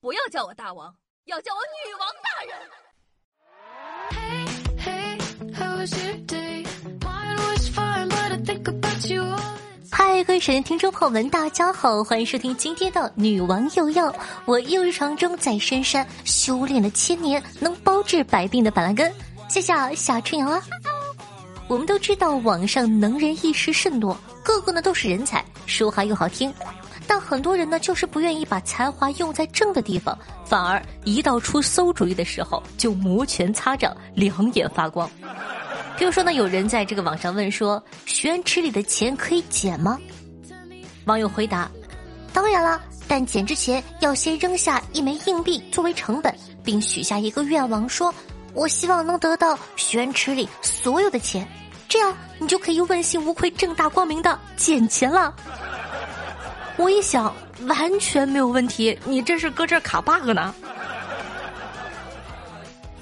不要叫我大王，要叫我女王大人。嗨，各位神听众朋友们，大家好，欢迎收听今天的《女王又要》。我又日常中在深山修炼了千年，能包治百病的板蓝根，谢谢小春阳啊。我们都知道网上能人异士甚多，个个呢都是人才，说话又好听。但很多人呢，就是不愿意把才华用在正的地方，反而一到出馊主意的时候，就摩拳擦掌，两眼发光。比如说呢，有人在这个网上问说：“许愿池里的钱可以捡吗？”网友回答：“当然了，但捡之前要先扔下一枚硬币作为成本，并许下一个愿望，说我希望能得到许愿池里所有的钱，这样你就可以问心无愧、正大光明的捡钱了。”我一想，完全没有问题。你这是搁这卡 bug 呢？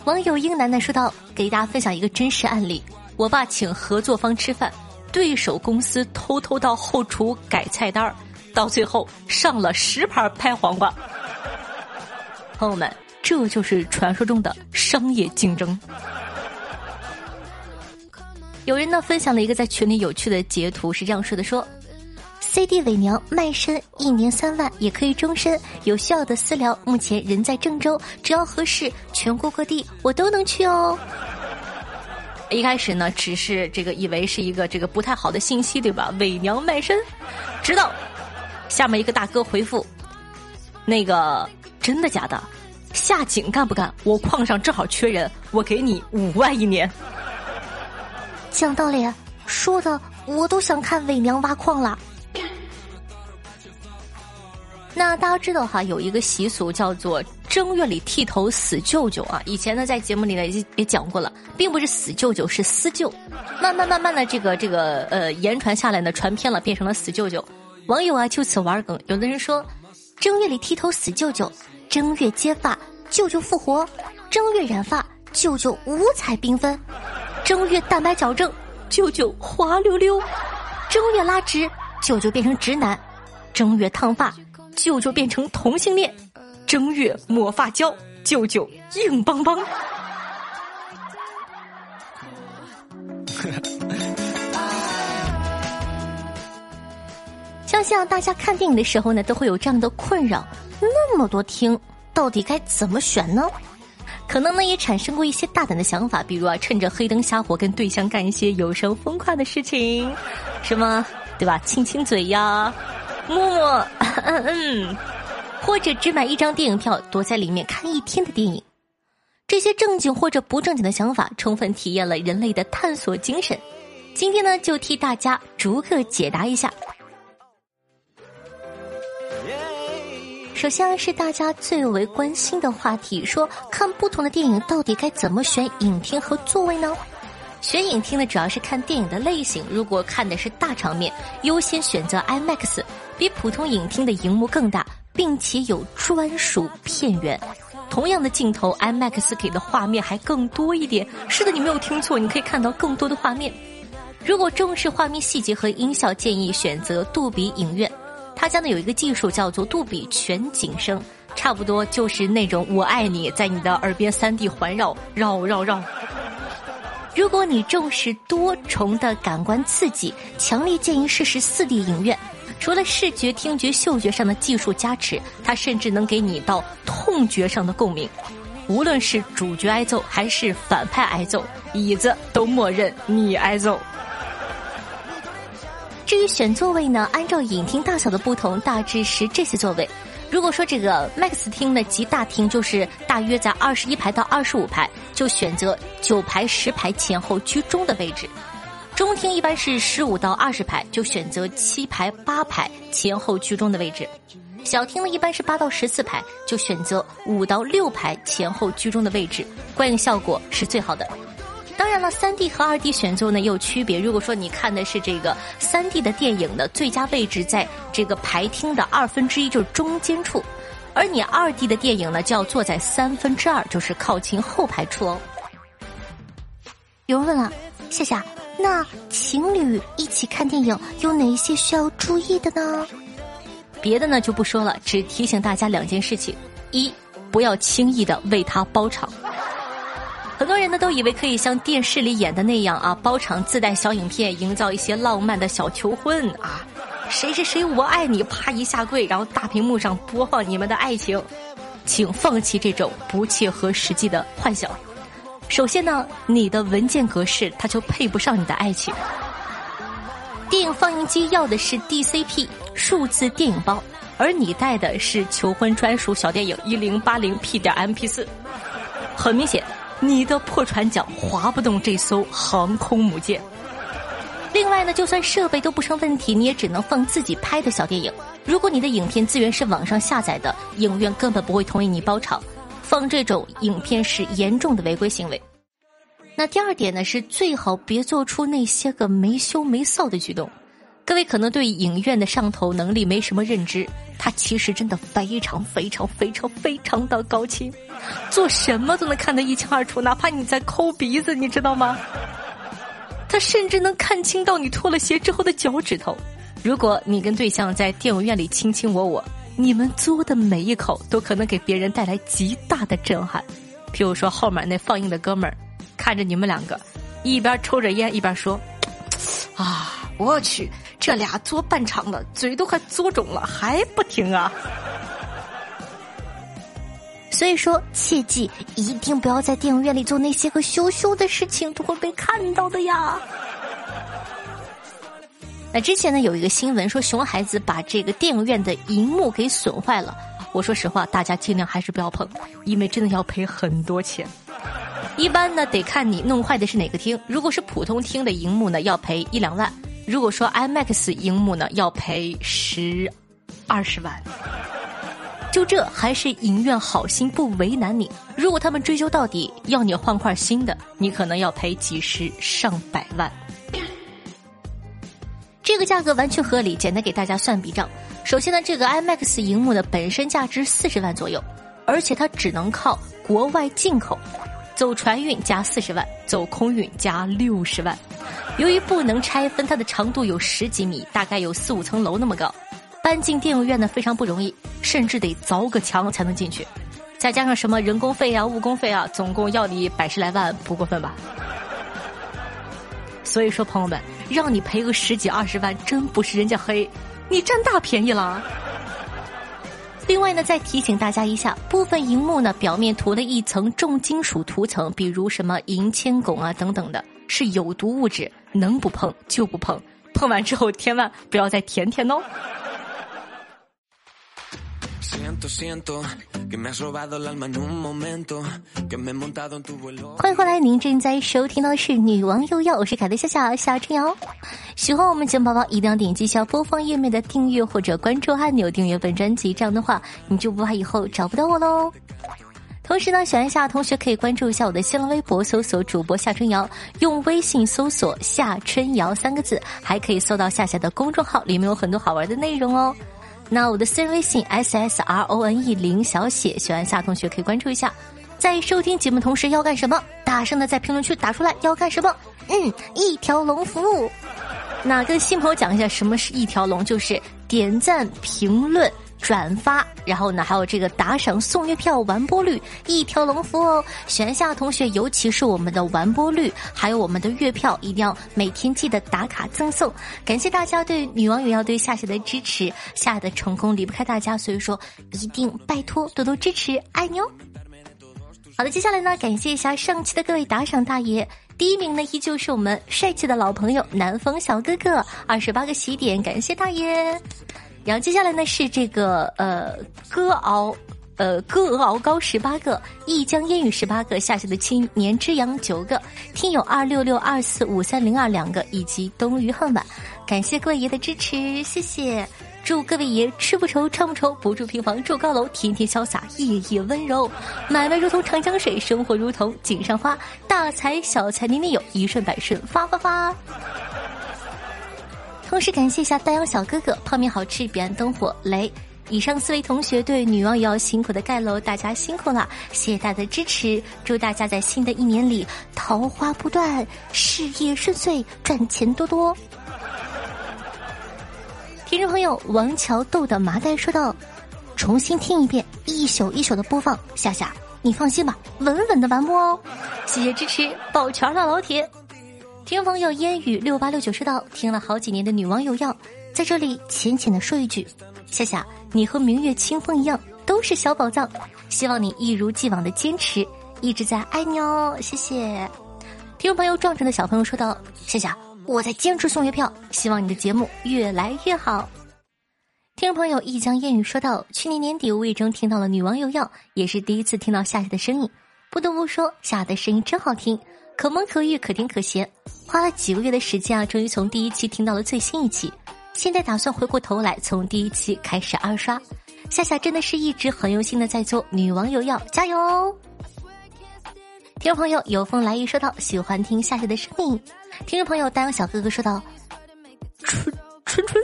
网友英楠楠说道：“给大家分享一个真实案例，我爸请合作方吃饭，对手公司偷偷到后厨改菜单儿，到最后上了十盘拍黄瓜。朋友们，这就是传说中的商业竞争。”有人呢分享了一个在群里有趣的截图，是这样说的：说。CD 伪娘卖身一年三万，也可以终身。有需要的私聊，目前人在郑州，只要合适，全国各地我都能去哦。一开始呢，只是这个以为是一个这个不太好的信息，对吧？伪娘卖身，直到下面一个大哥回复：“那个真的假的？下井干不干？我矿上正好缺人，我给你五万一年。”讲道理，说的我都想看伪娘挖矿了。那大家知道哈，有一个习俗叫做正月里剃头死舅舅啊。以前呢，在节目里呢也也讲过了，并不是死舅舅，是私舅。慢慢慢慢的，这个这个呃，言传下来呢，传偏了，变成了死舅舅。网友啊就此玩梗，有的人说，正月里剃头死舅舅，正月接发舅舅复活，正月染发舅舅五彩缤纷，正月蛋白矫正舅舅滑溜溜，正月拉直舅舅变成直男，正月烫发。舅舅变成同性恋，正月抹发胶，舅舅硬邦邦。相信大家看电影的时候呢，都会有这样的困扰：那么多厅，到底该怎么选呢？可能呢，也产生过一些大胆的想法，比如啊，趁着黑灯瞎火跟对象干一些有声风快的事情，什么对吧？亲亲嘴呀。默默，嗯嗯，或者只买一张电影票，躲在里面看一天的电影。这些正经或者不正经的想法，充分体验了人类的探索精神。今天呢，就替大家逐个解答一下。首先是大家最为关心的话题，说看不同的电影到底该怎么选影厅和座位呢？选影厅呢，主要是看电影的类型。如果看的是大场面，优先选择 IMAX，比普通影厅的荧幕更大，并且有专属片源。同样的镜头，IMAX 给的画面还更多一点。是的，你没有听错，你可以看到更多的画面。如果重视画面细节和音效，建议选择杜比影院。他家呢有一个技术叫做杜比全景声，差不多就是那种“我爱你”在你的耳边三 D 环绕，绕绕绕。如果你重视多重的感官刺激，强烈建议试试四 D 影院。除了视觉、听觉、嗅觉上的技术加持，它甚至能给你到痛觉上的共鸣。无论是主角挨揍还是反派挨揍，椅子都默认你挨揍。至于选座位呢，按照影厅大小的不同，大致是这些座位。如果说这个 Max 厅呢，及大厅就是大约在二十一排到二十五排，就选择九排十排前后居中的位置；中厅一般是十五到二十排，就选择七排八排前后居中的位置；小厅呢一般是八到十四排，就选择五到六排前后居中的位置，观影效果是最好的。当然了，三 D 和二 D 选座呢也有区别。如果说你看的是这个三 D 的电影的最佳位置在这个排厅的二分之一，就是中间处；而你二 D 的电影呢，就要坐在三分之二，就是靠近后排处哦。有人问了，夏夏，那情侣一起看电影有哪些需要注意的呢？别的呢就不说了，只提醒大家两件事情：一，不要轻易的为他包场。很多人呢都以为可以像电视里演的那样啊，包场自带小影片，营造一些浪漫的小求婚啊，谁谁谁我爱你，啪一下跪，然后大屏幕上播放你们的爱情，请放弃这种不切合实际的幻想。首先呢，你的文件格式它就配不上你的爱情。电影放映机要的是 DCP 数字电影包，而你带的是求婚专属小电影一零八零 P 点 MP 四，很明显。你的破船桨划不动这艘航空母舰。另外呢，就算设备都不成问题，你也只能放自己拍的小电影。如果你的影片资源是网上下载的，影院根本不会同意你包场。放这种影片是严重的违规行为。那第二点呢，是最好别做出那些个没羞没臊的举动。各位可能对影院的上头能力没什么认知，它其实真的非常非常非常非常的高清，做什么都能看得一清二楚，哪怕你在抠鼻子，你知道吗？他甚至能看清到你脱了鞋之后的脚趾头。如果你跟对象在电影院里卿卿我我，你们嘬的每一口都可能给别人带来极大的震撼。譬如说后面那放映的哥们儿，看着你们两个一边抽着烟一边说：“ 啊。”我去，这俩嘬半场了，嘴都快嘬肿了，还不停啊！所以说，切记一定不要在电影院里做那些个羞羞的事情，都会被看到的呀。那之前呢，有一个新闻说，熊孩子把这个电影院的荧幕给损坏了。我说实话，大家尽量还是不要碰，因为真的要赔很多钱。一般呢，得看你弄坏的是哪个厅。如果是普通厅的荧幕呢，要赔一两万。如果说 IMAX 荧幕呢，要赔十、二十万，就这还是影院好心不为难你。如果他们追究到底，要你换块新的，你可能要赔几十上百万。这个价格完全合理，简单给大家算笔账。首先呢，这个 IMAX 荧幕的本身价值四十万左右，而且它只能靠国外进口，走船运加四十万，走空运加六十万。由于不能拆分，它的长度有十几米，大概有四五层楼那么高，搬进电影院呢非常不容易，甚至得凿个墙才能进去，再加上什么人工费啊、误工费啊，总共要你百十来万，不过分吧？所以说，朋友们，让你赔个十几二十万，真不是人家黑，你占大便宜了。另外呢，再提醒大家一下，部分银幕呢表面涂了一层重金属涂层，比如什么银铅汞啊等等的，是有毒物质。能不碰就不碰，碰完之后千万不要再舔舔哦。欢迎回来，您正在收听的是《女王又要》，我是凯的夏夏夏春瑶。喜欢我们节目宝宝，一定要点击下播放页面的订阅或者关注按钮，订阅本专辑，这样的话你就不怕以后找不到我喽。同时呢，喜欢夏同学可以关注一下我的新浪微博，搜索主播夏春瑶，用微信搜索夏春瑶三个字，还可以搜到夏夏的公众号，里面有很多好玩的内容哦。那我的私人微信 s s r o n e 零小写，喜欢夏同学可以关注一下。在收听节目同时要干什么？大声的在评论区打出来要干什么？嗯，一条龙服务。那跟新朋友讲一下什么是一条龙，就是点赞、评论。转发，然后呢，还有这个打赏送月票完播率一条龙服务哦！选下同学，尤其是我们的完播率，还有我们的月票，一定要每天记得打卡赠送。感谢大家对女王也要对夏夏的支持，夏夏的成功离不开大家，所以说一定拜托多多支持，爱你哦！好的，接下来呢，感谢一下上期的各位打赏大爷，第一名呢依旧是我们帅气的老朋友南风小哥哥，二十八个喜点，感谢大爷。然后接下来呢是这个呃歌敖，呃歌鹅敖高十八个，一江烟雨十八个，下下的青年之阳九个，听友二六六二四五三零二两个，以及冬鱼恨晚，感谢各位爷的支持，谢谢！祝各位爷吃不愁穿不愁，不住平房住高楼，天天潇洒夜夜温柔，买卖如同长江水，生活如同锦上花，大财小财年年有，一顺百顺发发发。同时感谢一下丹阳小哥哥，泡面好吃，彼岸灯火雷。以上四位同学对女王也要辛苦的盖楼，大家辛苦了，谢谢大家的支持，祝大家在新的一年里桃花不断，事业顺遂，赚钱多多。听众朋友王桥豆的麻袋说道：“重新听一遍，一宿一宿的播放。夏夏，你放心吧，稳稳的完播哦。谢谢支持，保全了老铁。听朋友烟雨六八六九说道，听了好几年的女王有药，在这里浅浅的说一句，夏夏，你和明月清风一样，都是小宝藏。希望你一如既往的坚持，一直在爱你哦。谢谢。听众朋友壮壮的小朋友说道，夏夏，我在坚持送月票，希望你的节目越来越好。听众朋友一江烟雨说道，去年年底无意中听到了女王有药，也是第一次听到夏夏的声音，不得不说夏夏的声音真好听。可萌可育，可甜可咸，花了几个月的时间啊，终于从第一期听到了最新一期，现在打算回过头来从第一期开始二刷。夏夏真的是一直很用心的在做女网友要加油哦！听众朋友有风来意说道喜欢听夏夏的声音，听众朋友丹阳小哥哥说道春春春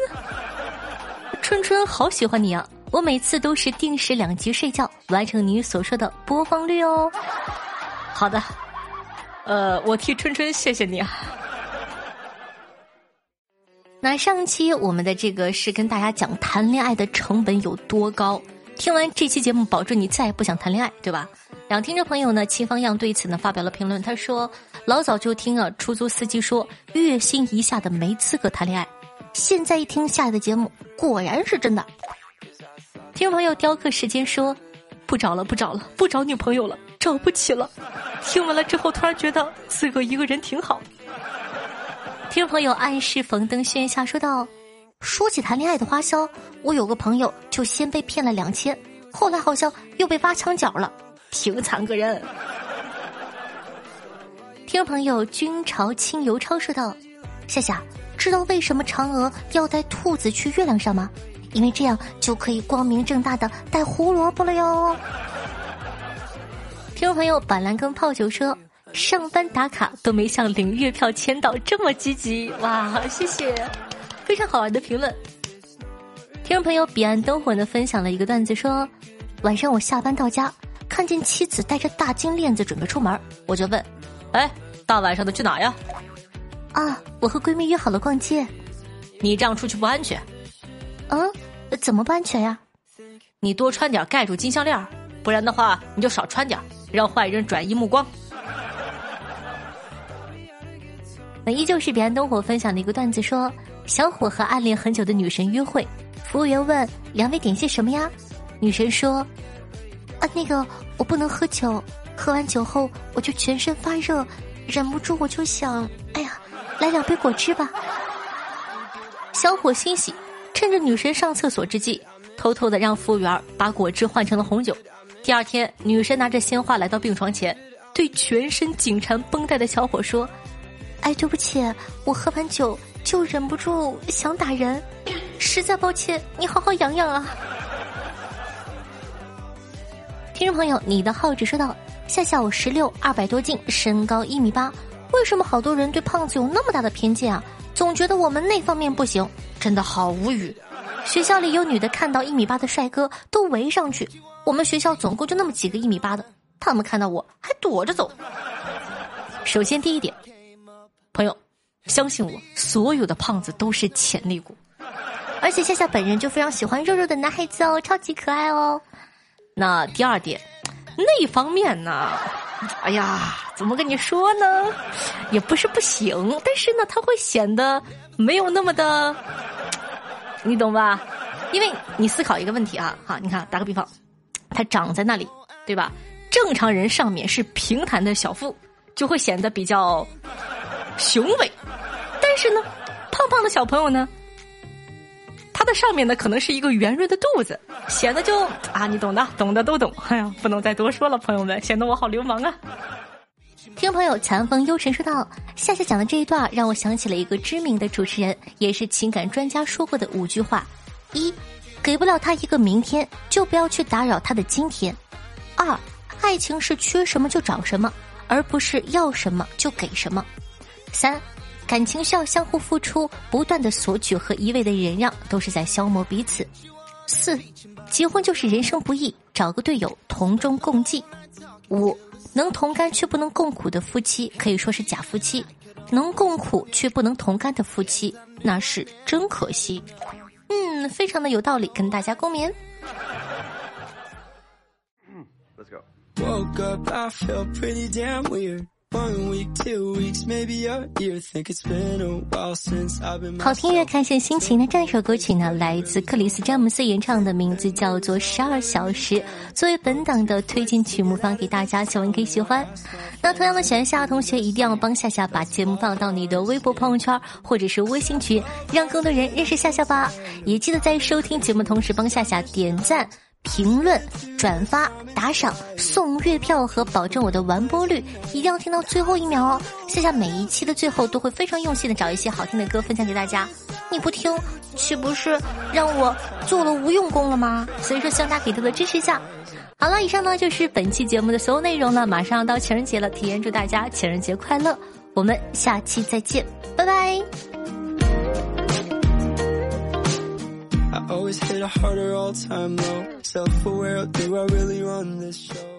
春春好喜欢你啊！我每次都是定时两集睡觉，完成你所说的播放率哦。好的。呃，我替春春谢谢你啊。那上期我们的这个是跟大家讲谈恋爱的成本有多高，听完这期节目，保证你再也不想谈恋爱，对吧？两听众朋友呢，秦方样对此呢发表了评论，他说：“老早就听啊，出租司机说月薪以下的没资格谈恋爱，现在一听下的节目，果然是真的。”听众朋友雕刻时间说：“不找了，不找了，不找女朋友了。”找不起了，听完了之后突然觉得自个一个人挺好。听众朋友暗示冯登轩下说道：“说起谈恋爱的花销，我有个朋友就先被骗了两千，后来好像又被挖墙脚了，挺惨个人。”听众朋友君朝清游超说道：“夏夏，知道为什么嫦娥要带兔子去月亮上吗？因为这样就可以光明正大的带胡萝卜了哟。”听众朋友板蓝根泡酒说：“上班打卡都没像领月票签到这么积极哇！” 谢谢，非常好玩的评论。听众朋友彼岸灯火呢分享了一个段子说：“晚上我下班到家，看见妻子戴着大金链子准备出门，我就问：‘哎，大晚上的去哪呀？’啊，我和闺蜜约好了逛街。你这样出去不安全。嗯，怎么不安全呀？你多穿点盖住金项链，不然的话你就少穿点。”让坏人转移目光。那依旧是彼岸灯火分享的一个段子，说小伙和暗恋很久的女神约会，服务员问两位点些什么呀？女神说：“啊，那个我不能喝酒，喝完酒后我就全身发热，忍不住我就想，哎呀，来两杯果汁吧。”小伙欣喜，趁着女神上厕所之际，偷偷的让服务员把果汁换成了红酒。第二天，女神拿着鲜花来到病床前，对全身紧缠绷带的小伙说：“哎，对不起，我喝完酒就忍不住想打人，实在抱歉，你好好养养啊。”听众朋友，你的号只说到夏夏，我十六，二百多斤，身高一米八，为什么好多人对胖子有那么大的偏见啊？总觉得我们那方面不行，真的好无语。学校里有女的看到一米八的帅哥都围上去。我们学校总共就那么几个一米八的，他们看到我还躲着走。首先第一点，朋友，相信我，所有的胖子都是潜力股，而且夏夏本人就非常喜欢肉肉的男孩子哦，超级可爱哦。那第二点，那方面呢？哎呀，怎么跟你说呢？也不是不行，但是呢，他会显得没有那么的，你懂吧？因为你思考一个问题啊，哈，你看，打个比方。它长在那里，对吧？正常人上面是平坦的小腹，就会显得比较雄伟。但是呢，胖胖的小朋友呢，他的上面呢可能是一个圆润的肚子，显得就啊，你懂的，懂的都懂。哎呀，不能再多说了，朋友们，显得我好流氓啊！听朋友残风幽尘说道：“夏夏讲的这一段让我想起了一个知名的主持人，也是情感专家说过的五句话：一。”给不了他一个明天，就不要去打扰他的今天。二，爱情是缺什么就找什么，而不是要什么就给什么。三，感情需要相互付出，不断的索取和一味的忍让都是在消磨彼此。四，结婚就是人生不易，找个队友同舟共济。五，能同甘却不能共苦的夫妻可以说是假夫妻，能共苦却不能同甘的夫妻那是真可惜。嗯非常的有道理跟大家共勉。let's go Woke up, I felt pretty damn weird. One week, two weeks, maybe year. Think it's been a while since I've been. 好听乐看见心情的这首歌曲呢，来自克里斯詹姆斯演唱的，名字叫做《十二小时》，作为本档的推荐曲目放给大家，希望你可以喜欢。那同样的，喜欢夏夏同学一定要帮夏夏把节目放到你的微博朋友圈或者是微信群，让更多人认识夏夏吧。也记得在收听节目同时帮夏夏点赞。评论、转发、打赏、送月票和保证我的完播率，一定要听到最后一秒哦！夏夏每一期的最后都会非常用心的找一些好听的歌分享给大家，你不听岂不是让我做了无用功了吗？所以说希望大家给多多支持一下。好了，以上呢就是本期节目的所有内容了。马上要到情人节了，提前祝大家情人节快乐！我们下期再见，拜拜。Always hit a harder all time low. Self aware, do I really run this show?